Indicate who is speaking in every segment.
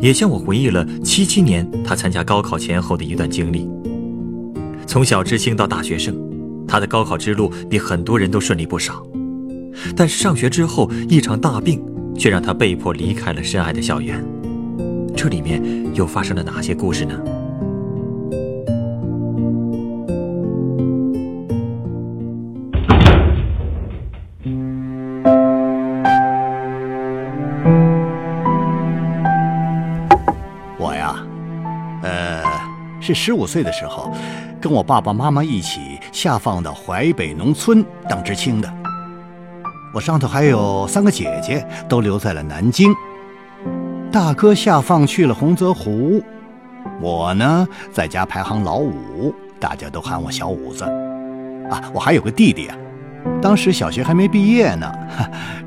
Speaker 1: 也向我回忆了七七年他参加高考前后的一段经历。从小知青到大学生，他的高考之路比很多人都顺利不少。但是上学之后，一场大病却让他被迫离开了深爱的校园。这里面又发生了哪些故事呢？
Speaker 2: 是十五岁的时候，跟我爸爸妈妈一起下放到淮北农村当知青的。我上头还有三个姐姐，都留在了南京。大哥下放去了洪泽湖，我呢在家排行老五，大家都喊我小五子。啊，我还有个弟弟啊，当时小学还没毕业呢，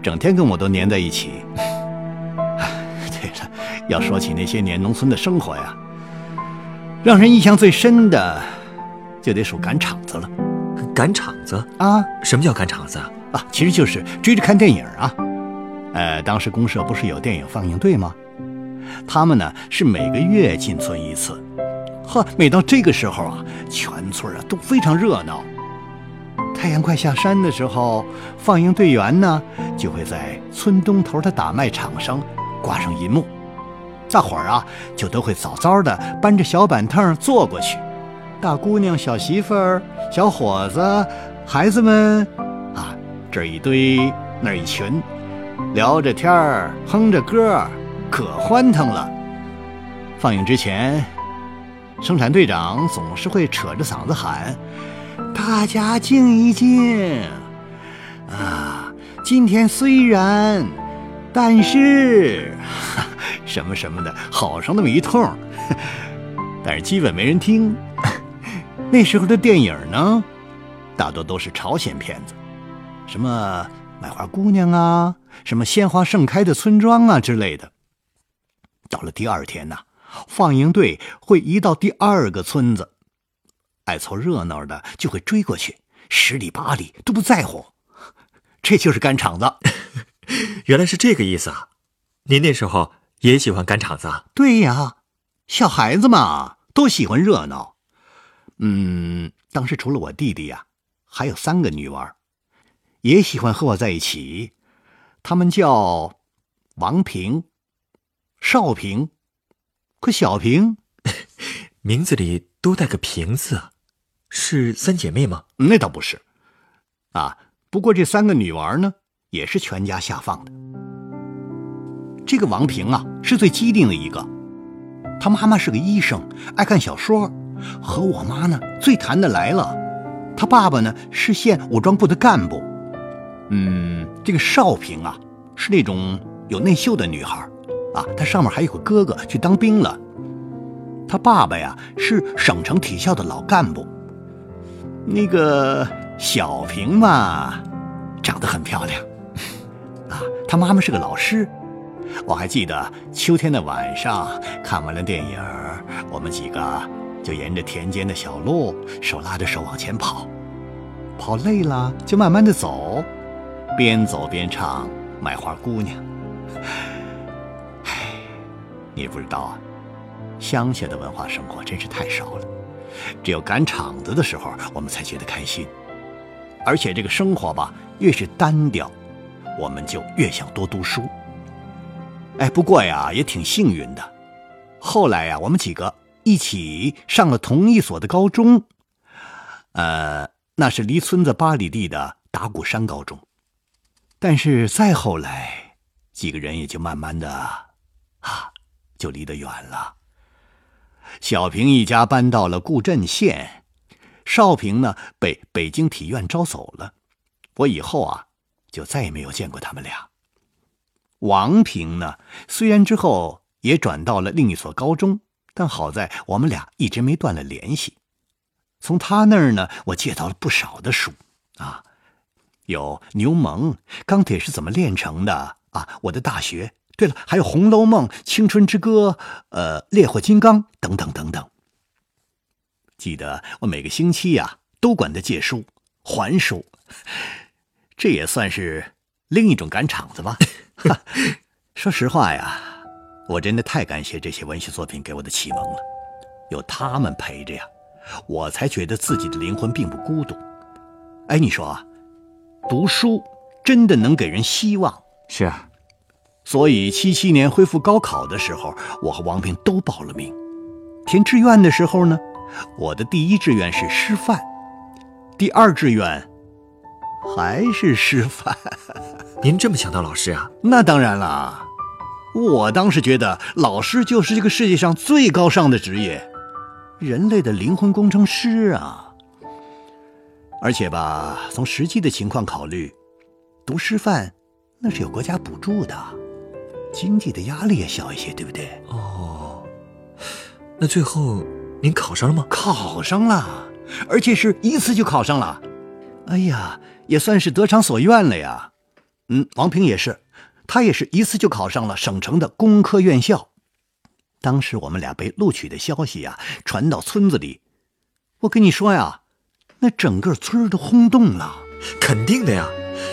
Speaker 2: 整天跟我都黏在一起。对了，要说起那些年农村的生活呀，让人印象最深的，就得数赶场子了。
Speaker 1: 赶场子
Speaker 2: 啊？
Speaker 1: 什么叫赶场子啊？
Speaker 2: 啊，其实就是追着看电影啊。呃，当时公社不是有电影放映队吗？他们呢是每个月进村一次。呵，每到这个时候啊，全村啊都非常热闹。太阳快下山的时候，放映队员呢就会在村东头的打麦场上挂上银幕，大伙儿啊就都会早早的搬着小板凳坐过去。大姑娘、小媳妇儿、小伙子、孩子们，啊，这一堆，那一群，聊着天儿，哼着歌儿，可欢腾了。放映之前，生产队长总是会扯着嗓子喊：“大家静一静，啊，今天虽然，但是，哈什么什么的，好上那么一通。但是基本没人听。”那时候的电影呢，大多都是朝鲜片子，什么卖花姑娘啊，什么鲜花盛开的村庄啊之类的。到了第二天呢，放映队会移到第二个村子，爱凑热闹的就会追过去，十里八里都不在乎。这就是干场子。
Speaker 1: 原来是这个意思啊！您那时候也喜欢赶场子啊？
Speaker 2: 对呀，小孩子嘛，都喜欢热闹。嗯，当时除了我弟弟呀，还有三个女娃，也喜欢和我在一起。他们叫王平、少平可小平，
Speaker 1: 名字里都带个“平”字，是三姐妹吗？
Speaker 2: 那倒不是，啊，不过这三个女娃呢，也是全家下放的。这个王平啊，是最机灵的一个，他妈妈是个医生，爱看小说。和我妈呢最谈得来了，他爸爸呢是县武装部的干部。嗯，这个少平啊是那种有内秀的女孩，啊，她上面还有个哥哥去当兵了。他爸爸呀是省城体校的老干部。那个小平嘛，长得很漂亮，啊，他妈妈是个老师。我还记得秋天的晚上看完了电影，我们几个。就沿着田间的小路，手拉着手往前跑，跑累了就慢慢的走，边走边唱《卖花姑娘》。唉，你不知道啊，乡下的文化生活真是太少了，只有赶场子的时候，我们才觉得开心。而且这个生活吧，越是单调，我们就越想多读书。哎，不过呀，也挺幸运的，后来呀，我们几个。一起上了同一所的高中，呃，那是离村子八里地的打鼓山高中。但是再后来，几个人也就慢慢的，啊，就离得远了。小平一家搬到了固镇县，少平呢被北京体院招走了。我以后啊，就再也没有见过他们俩。王平呢，虽然之后。也转到了另一所高中，但好在我们俩一直没断了联系。从他那儿呢，我借到了不少的书啊，有《牛虻》《钢铁是怎么炼成的》啊，《我的大学》。对了，还有《红楼梦》《青春之歌》呃，《烈火金刚》等等等等。记得我每个星期呀，都管他借书还书，这也算是另一种赶场子吧。说实话呀，我真的太感谢这些文学作品给我的启蒙了，有他们陪着呀，我才觉得自己的灵魂并不孤独。哎，你说啊，读书真的能给人希望？
Speaker 1: 是啊。
Speaker 2: 所以七七年恢复高考的时候，我和王平都报了名。填志愿的时候呢，我的第一志愿是师范，第二志愿还是师范。
Speaker 1: 您这么想当老师啊？
Speaker 2: 那当然了，我当时觉得老师就是这个世界上最高尚的职业，人类的灵魂工程师啊。而且吧，从实际的情况考虑，读师范那是有国家补助的。经济的压力也小一些，对不对？
Speaker 1: 哦，那最后您考上了吗？
Speaker 2: 考上了，而且是一次就考上了。哎呀，也算是得偿所愿了呀。嗯，王平也是，他也是一次就考上了省城的工科院校。当时我们俩被录取的消息呀传到村子里，我跟你说呀，那整个村都轰动了。
Speaker 1: 肯定的呀，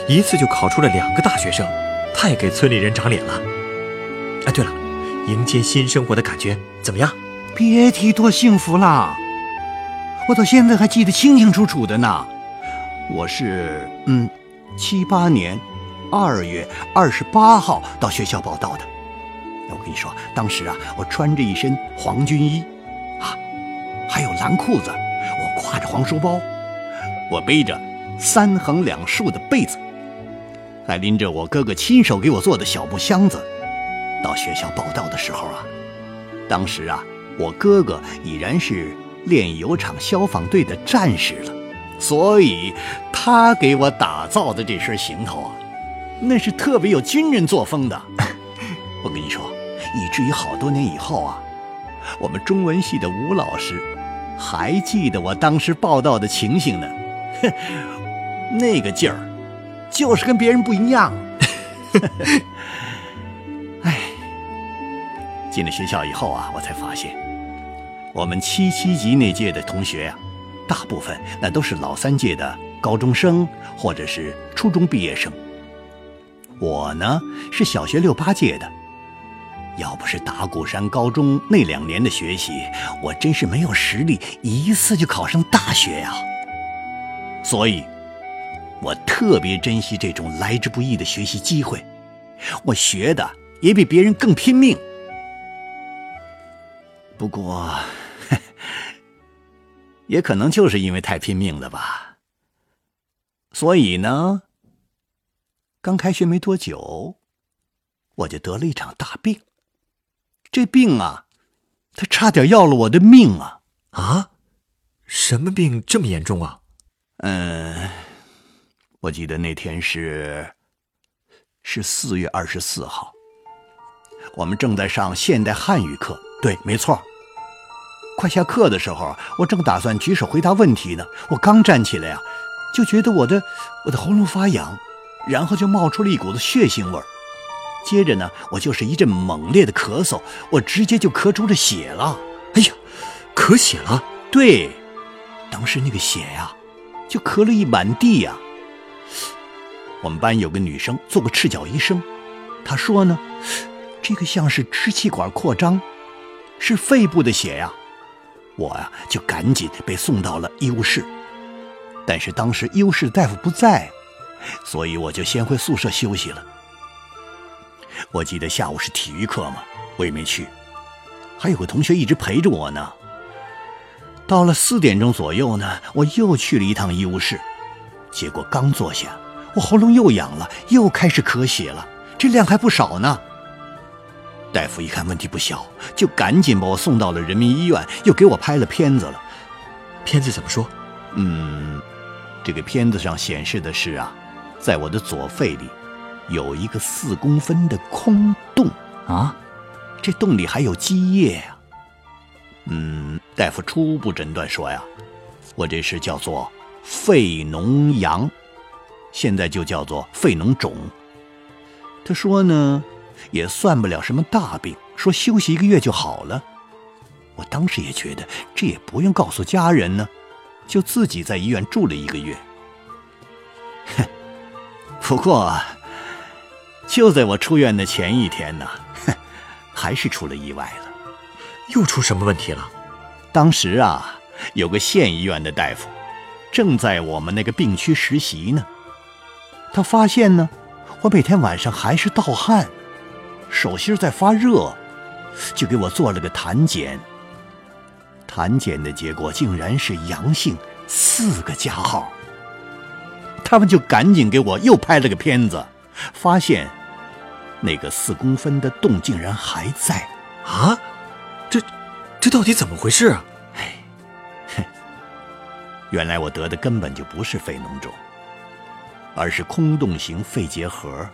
Speaker 1: 一次就考出了两个大学生，太给村里人长脸了。哎，对了，迎接新生活的感觉怎么样？
Speaker 2: 别提多幸福了，我到现在还记得清清楚楚的呢。我是嗯，七八年二月二十八号到学校报道的。我跟你说，当时啊，我穿着一身黄军衣，啊，还有蓝裤子，我挎着黄书包，我背着三横两竖的被子，还拎着我哥哥亲手给我做的小木箱子。到学校报道的时候啊，当时啊，我哥哥已然是炼油厂消防队的战士了，所以他给我打造的这身行头啊，那是特别有军人作风的。我跟你说，以至于好多年以后啊，我们中文系的吴老师还记得我当时报道的情形呢。哼 那个劲儿，就是跟别人不一样。进了学校以后啊，我才发现，我们七七级那届的同学呀，大部分那都是老三届的高中生或者是初中毕业生。我呢是小学六八届的，要不是打鼓山高中那两年的学习，我真是没有实力一次就考上大学呀。所以，我特别珍惜这种来之不易的学习机会，我学的也比别人更拼命。不过，也可能就是因为太拼命了吧。所以呢，刚开学没多久，我就得了一场大病。这病啊，他差点要了我的命啊！
Speaker 1: 啊，什么病这么严重啊？
Speaker 2: 嗯，我记得那天是是四月二十四号，我们正在上现代汉语课。对，没错。快下课的时候，我正打算举手回答问题呢。我刚站起来呀，就觉得我的我的喉咙发痒，然后就冒出了一股子血腥味儿。接着呢，我就是一阵猛烈的咳嗽，我直接就咳出了血了。
Speaker 1: 哎呀，咳血了！
Speaker 2: 对，当时那个血呀，就咳了一满地呀。我们班有个女生做过赤脚医生，她说呢，这个像是支气管扩张，是肺部的血呀。我呀，就赶紧被送到了医务室，但是当时医务室大夫不在，所以我就先回宿舍休息了。我记得下午是体育课嘛，我也没去，还有个同学一直陪着我呢。到了四点钟左右呢，我又去了一趟医务室，结果刚坐下，我喉咙又痒了，又开始咳血了，这量还不少呢。大夫一看问题不小，就赶紧把我送到了人民医院，又给我拍了片子了。
Speaker 1: 片子怎么说？
Speaker 2: 嗯，这个片子上显示的是啊，在我的左肺里有一个四公分的空洞
Speaker 1: 啊。
Speaker 2: 这洞里还有积液呀。嗯，大夫初步诊断说呀，我这是叫做肺脓疡，现在就叫做肺脓肿。他说呢，也算不了什么大病，说休息一个月就好了。我当时也觉得这也不用告诉家人呢，就自己在医院住了一个月。哼，不过就在我出院的前一天呢，哼，还是出了意外了。
Speaker 1: 又出什么问题了？
Speaker 2: 当时啊，有个县医院的大夫正在我们那个病区实习呢，他发现呢。我每天晚上还是盗汗，手心在发热，就给我做了个痰检。痰检的结果竟然是阳性，四个加号。他们就赶紧给我又拍了个片子，发现那个四公分的洞竟然还在。
Speaker 1: 啊，这这到底怎么回事啊？
Speaker 2: 哎，原来我得的根本就不是肺脓肿。而是空洞型肺结核，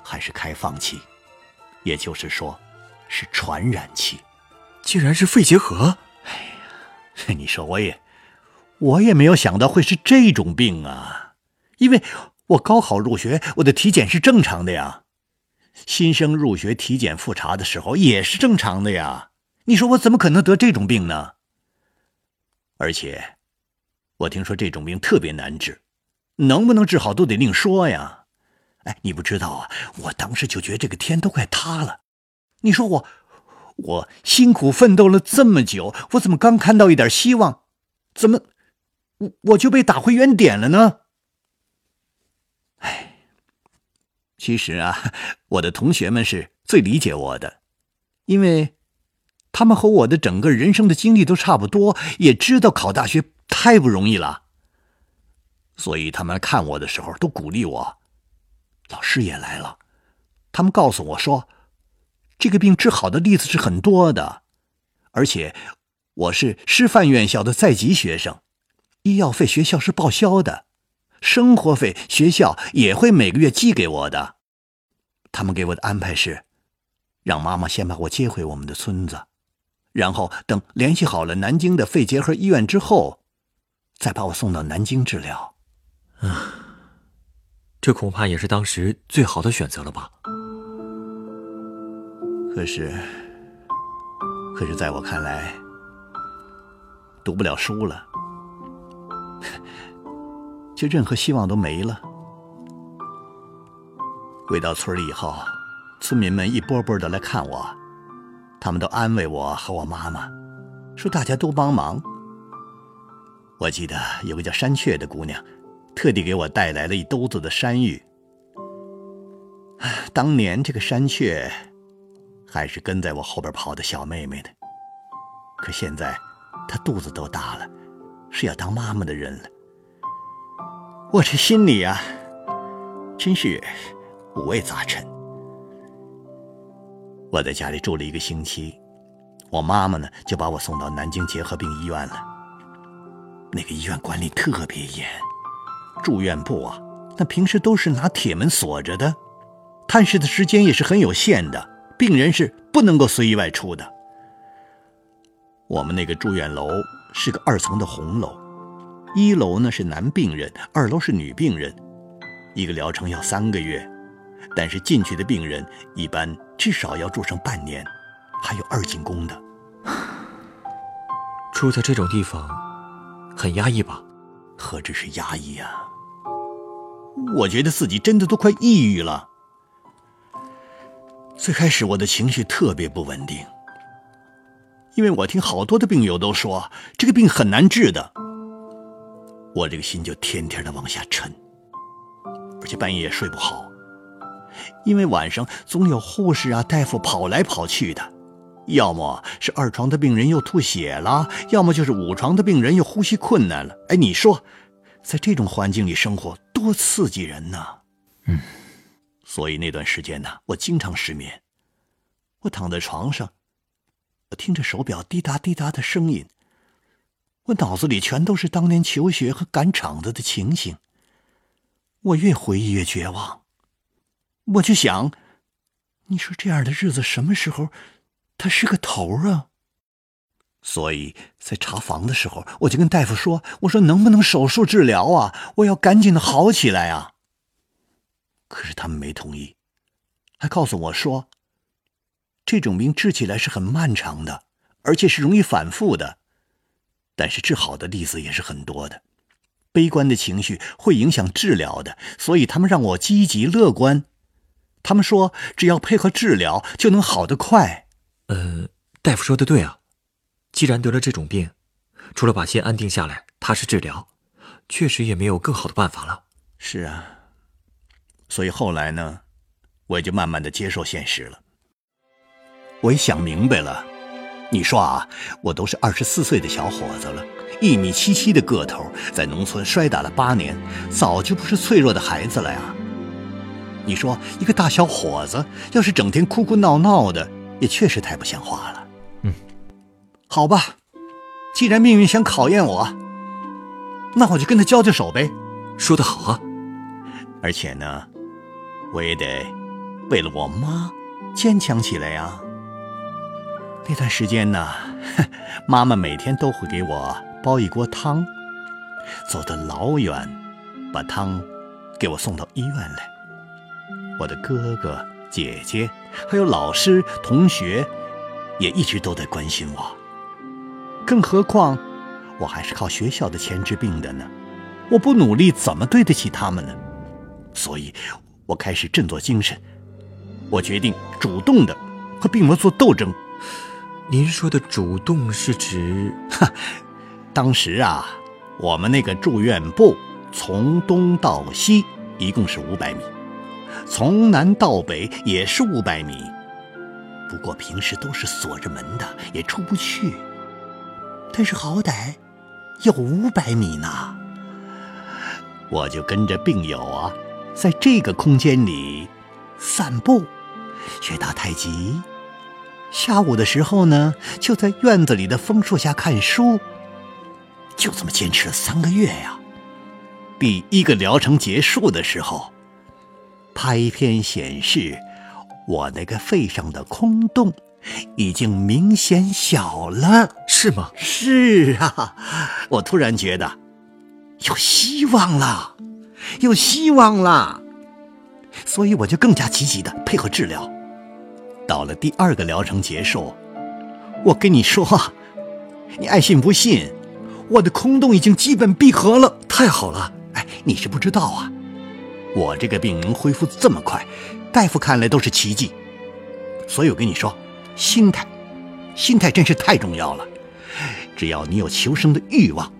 Speaker 2: 还是开放期，也就是说，是传染器。
Speaker 1: 竟然是肺结核！
Speaker 2: 哎呀，你说我也，我也没有想到会是这种病啊！因为我高考入学，我的体检是正常的呀，新生入学体检复查的时候也是正常的呀。你说我怎么可能得这种病呢？而且，我听说这种病特别难治。能不能治好都得另说呀！哎，你不知道啊，我当时就觉得这个天都快塌了。你说我，我辛苦奋斗了这么久，我怎么刚看到一点希望，怎么我我就被打回原点了呢？哎，其实啊，我的同学们是最理解我的，因为他们和我的整个人生的经历都差不多，也知道考大学太不容易了。所以他们看我的时候都鼓励我，老师也来了，他们告诉我说，这个病治好的例子是很多的，而且我是师范院校的在籍学生，医药费学校是报销的，生活费学校也会每个月寄给我的。他们给我的安排是，让妈妈先把我接回我们的村子，然后等联系好了南京的肺结核医院之后，再把我送到南京治疗。
Speaker 1: 啊，这恐怕也是当时最好的选择了吧。
Speaker 2: 可是，可是在我看来，读不了书了，就任何希望都没了。回到村里以后，村民们一波波的来看我，他们都安慰我和我妈妈，说大家都帮忙。我记得有个叫山雀的姑娘。特地给我带来了一兜子的山芋。当年这个山雀，还是跟在我后边跑的小妹妹呢。可现在，她肚子都大了，是要当妈妈的人了。我这心里啊，真是五味杂陈。我在家里住了一个星期，我妈妈呢就把我送到南京结核病医院了。那个医院管理特别严。住院部啊，那平时都是拿铁门锁着的，探视的时间也是很有限的，病人是不能够随意外出的。我们那个住院楼是个二层的红楼，一楼呢是男病人，二楼是女病人，一个疗程要三个月，但是进去的病人一般至少要住上半年，还有二进宫的。
Speaker 1: 住在这种地方，很压抑吧？
Speaker 2: 何止是压抑啊！我觉得自己真的都快抑郁了。最开始我的情绪特别不稳定，因为我听好多的病友都说这个病很难治的，我这个心就天天的往下沉，而且半夜也睡不好，因为晚上总有护士啊、大夫跑来跑去的，要么是二床的病人又吐血了，要么就是五床的病人又呼吸困难了。哎，你说，在这种环境里生活？多刺激人呐！
Speaker 1: 嗯，
Speaker 2: 所以那段时间呢，我经常失眠。我躺在床上，我听着手表滴答滴答的声音，我脑子里全都是当年求学和赶场子的情形。我越回忆越绝望。我就想，你说这样的日子什么时候，它是个头啊？所以在查房的时候，我就跟大夫说：“我说能不能手术治疗啊？我要赶紧的好起来啊！”可是他们没同意，还告诉我说：“这种病治起来是很漫长的，而且是容易反复的。但是治好的例子也是很多的。悲观的情绪会影响治疗的，所以他们让我积极乐观。他们说只要配合治疗就能好得快。”
Speaker 1: 呃，大夫说的对啊。既然得了这种病，除了把心安定下来，踏实治疗，确实也没有更好的办法了。
Speaker 2: 是啊，所以后来呢，我也就慢慢的接受现实了。我也想明白了，你说啊，我都是二十四岁的小伙子了，一米七七的个头，在农村摔打了八年，早就不是脆弱的孩子了呀。你说一个大小伙子，要是整天哭哭闹闹的，也确实太不像话了。好吧，既然命运想考验我，那我就跟他交交手呗。
Speaker 1: 说得好啊！
Speaker 2: 而且呢，我也得为了我妈坚强起来呀。那段时间呢，妈妈每天都会给我煲一锅汤，走得老远，把汤给我送到医院来。我的哥哥姐姐还有老师同学，也一直都在关心我。更何况，我还是靠学校的钱治病的呢。我不努力，怎么对得起他们呢？所以，我开始振作精神。我决定主动的和病魔做斗争。
Speaker 1: 您说的主动是指？
Speaker 2: 哈，当时啊，我们那个住院部从东到西一共是五百米，从南到北也是五百米。不过平时都是锁着门的，也出不去。但是好歹有五百米呢，我就跟着病友啊，在这个空间里散步，学打太极。下午的时候呢，就在院子里的枫树下看书。就这么坚持了三个月呀。第一个疗程结束的时候，拍片显示我那个肺上的空洞。已经明显小了，
Speaker 1: 是吗？
Speaker 2: 是啊，我突然觉得有希望了，有希望了，所以我就更加积极的配合治疗。到了第二个疗程结束，我跟你说，你爱信不信，我的空洞已经基本闭合了，
Speaker 1: 太好了！
Speaker 2: 哎，你是不知道啊，我这个病能恢复这么快，大夫看来都是奇迹。所以我跟你说。心态，心态真是太重要了。只要你有求生的欲望，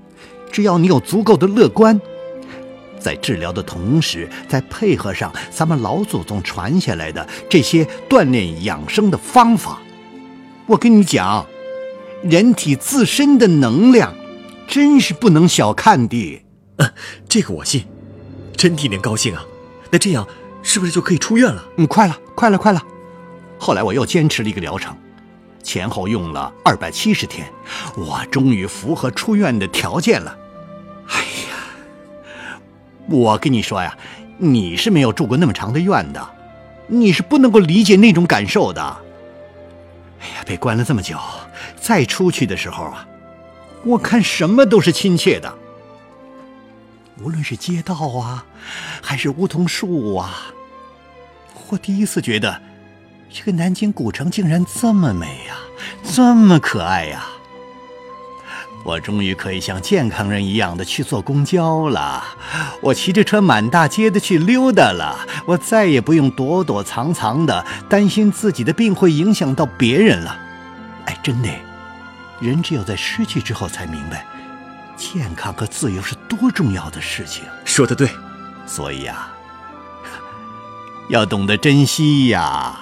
Speaker 2: 只要你有足够的乐观，在治疗的同时，再配合上咱们老祖宗传下来的这些锻炼养生的方法，我跟你讲，人体自身的能量真是不能小看的。
Speaker 1: 嗯，这个我信，真替您高兴啊！那这样是不是就可以出院了？
Speaker 2: 嗯，快了，快了，快了。后来我又坚持了一个疗程，前后用了二百七十天，我终于符合出院的条件了。哎呀，我跟你说呀，你是没有住过那么长的院的，你是不能够理解那种感受的。哎呀，被关了这么久，再出去的时候啊，我看什么都是亲切的，无论是街道啊，还是梧桐树啊，我第一次觉得。这个南京古城竟然这么美呀，这么可爱呀！我终于可以像健康人一样的去坐公交了，我骑着车满大街的去溜达了，我再也不用躲躲藏藏的担心自己的病会影响到别人了。哎，真的，人只有在失去之后才明白，健康和自由是多重要的事情。
Speaker 1: 说的对，
Speaker 2: 所以呀，要懂得珍惜呀。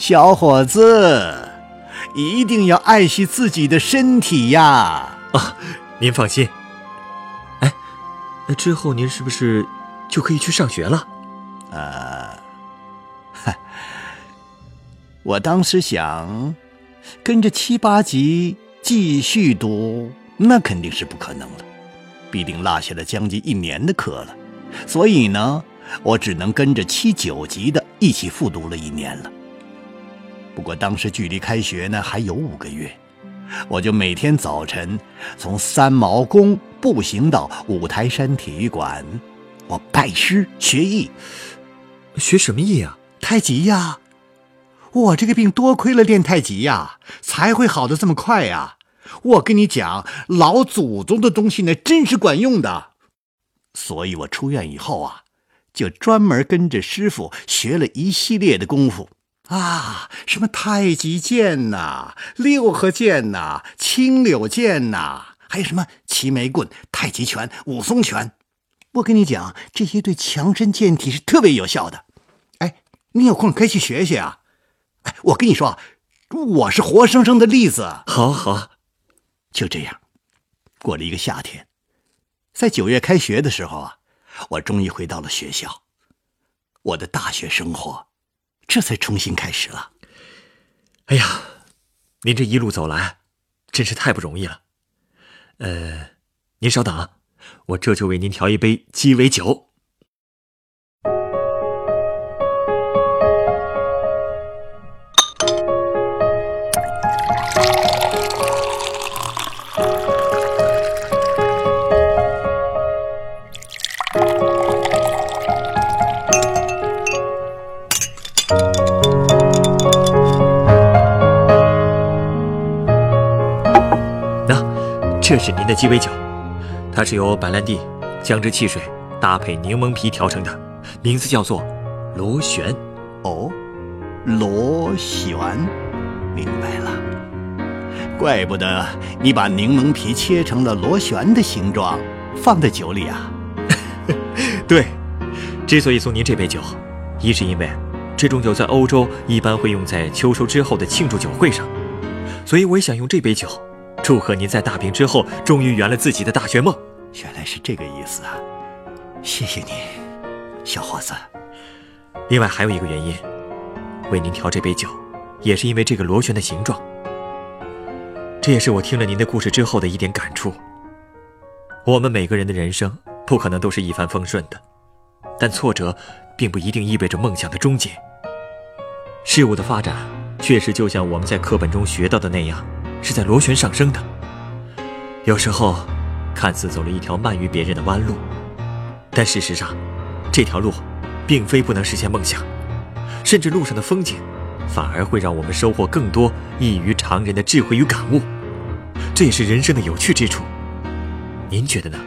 Speaker 2: 小伙子，一定要爱惜自己的身体呀！
Speaker 1: 啊，您放心。哎，那之后您是不是就可以去上学了？
Speaker 2: 呃，我当时想跟着七八级继续读，那肯定是不可能了，必定落下了将近一年的课了。所以呢，我只能跟着七九级的一起复读了一年了。不过当时距离开学呢还有五个月，我就每天早晨从三毛宫步行到五台山体育馆，我拜师学艺。
Speaker 1: 学什么艺啊？
Speaker 2: 太极呀！我这个病多亏了练太极呀，才会好的这么快呀。我跟你讲，老祖宗的东西呢，真是管用的。所以我出院以后啊，就专门跟着师傅学了一系列的功夫啊，什么太极剑呐、六合剑呐、青柳剑呐，还有什么齐眉棍、太极拳、武松拳。我跟你讲，这些对强身健体是特别有效的。哎，你有空可以去学学啊。哎，我跟你说，我是活生生的例子。
Speaker 1: 好好。
Speaker 2: 就这样，过了一个夏天，在九月开学的时候啊，我终于回到了学校，我的大学生活这才重新开始了。
Speaker 1: 哎呀，您这一路走来，真是太不容易了。呃，您稍等，我这就为您调一杯鸡尾酒。这是您的鸡尾酒，它是由白兰地、姜汁汽水搭配柠檬皮调成的，名字叫做螺旋。
Speaker 2: 哦，螺旋，明白了。怪不得你把柠檬皮切成了螺旋的形状，放在酒里啊。
Speaker 1: 对，之所以送您这杯酒，一是因为这种酒在欧洲一般会用在秋收之后的庆祝酒会上，所以我也想用这杯酒。祝贺您在大病之后终于圆了自己的大学梦，
Speaker 2: 原来是这个意思啊！谢谢你，小伙子。
Speaker 1: 另外还有一个原因，为您调这杯酒，也是因为这个螺旋的形状。这也是我听了您的故事之后的一点感触。我们每个人的人生不可能都是一帆风顺的，但挫折并不一定意味着梦想的终结。事物的发展确实就像我们在课本中学到的那样。是在螺旋上升的。有时候，看似走了一条慢于别人的弯路，但事实上，这条路，并非不能实现梦想，甚至路上的风景，反而会让我们收获更多异于常人的智慧与感悟。这也是人生的有趣之处。您觉得呢？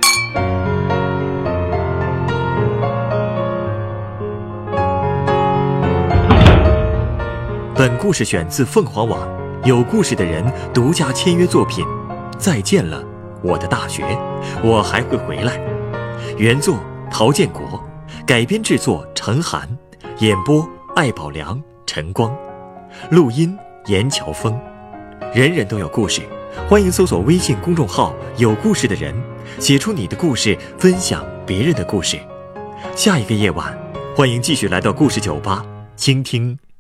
Speaker 1: 本故事选自凤凰网。有故事的人独家签约作品，《再见了，我的大学》，我还会回来。原作陶建国，改编制作陈寒，演播艾宝良、陈光，录音严乔峰。人人都有故事，欢迎搜索微信公众号“有故事的人”，写出你的故事，分享别人的故事。下一个夜晚，欢迎继续来到故事酒吧，倾听。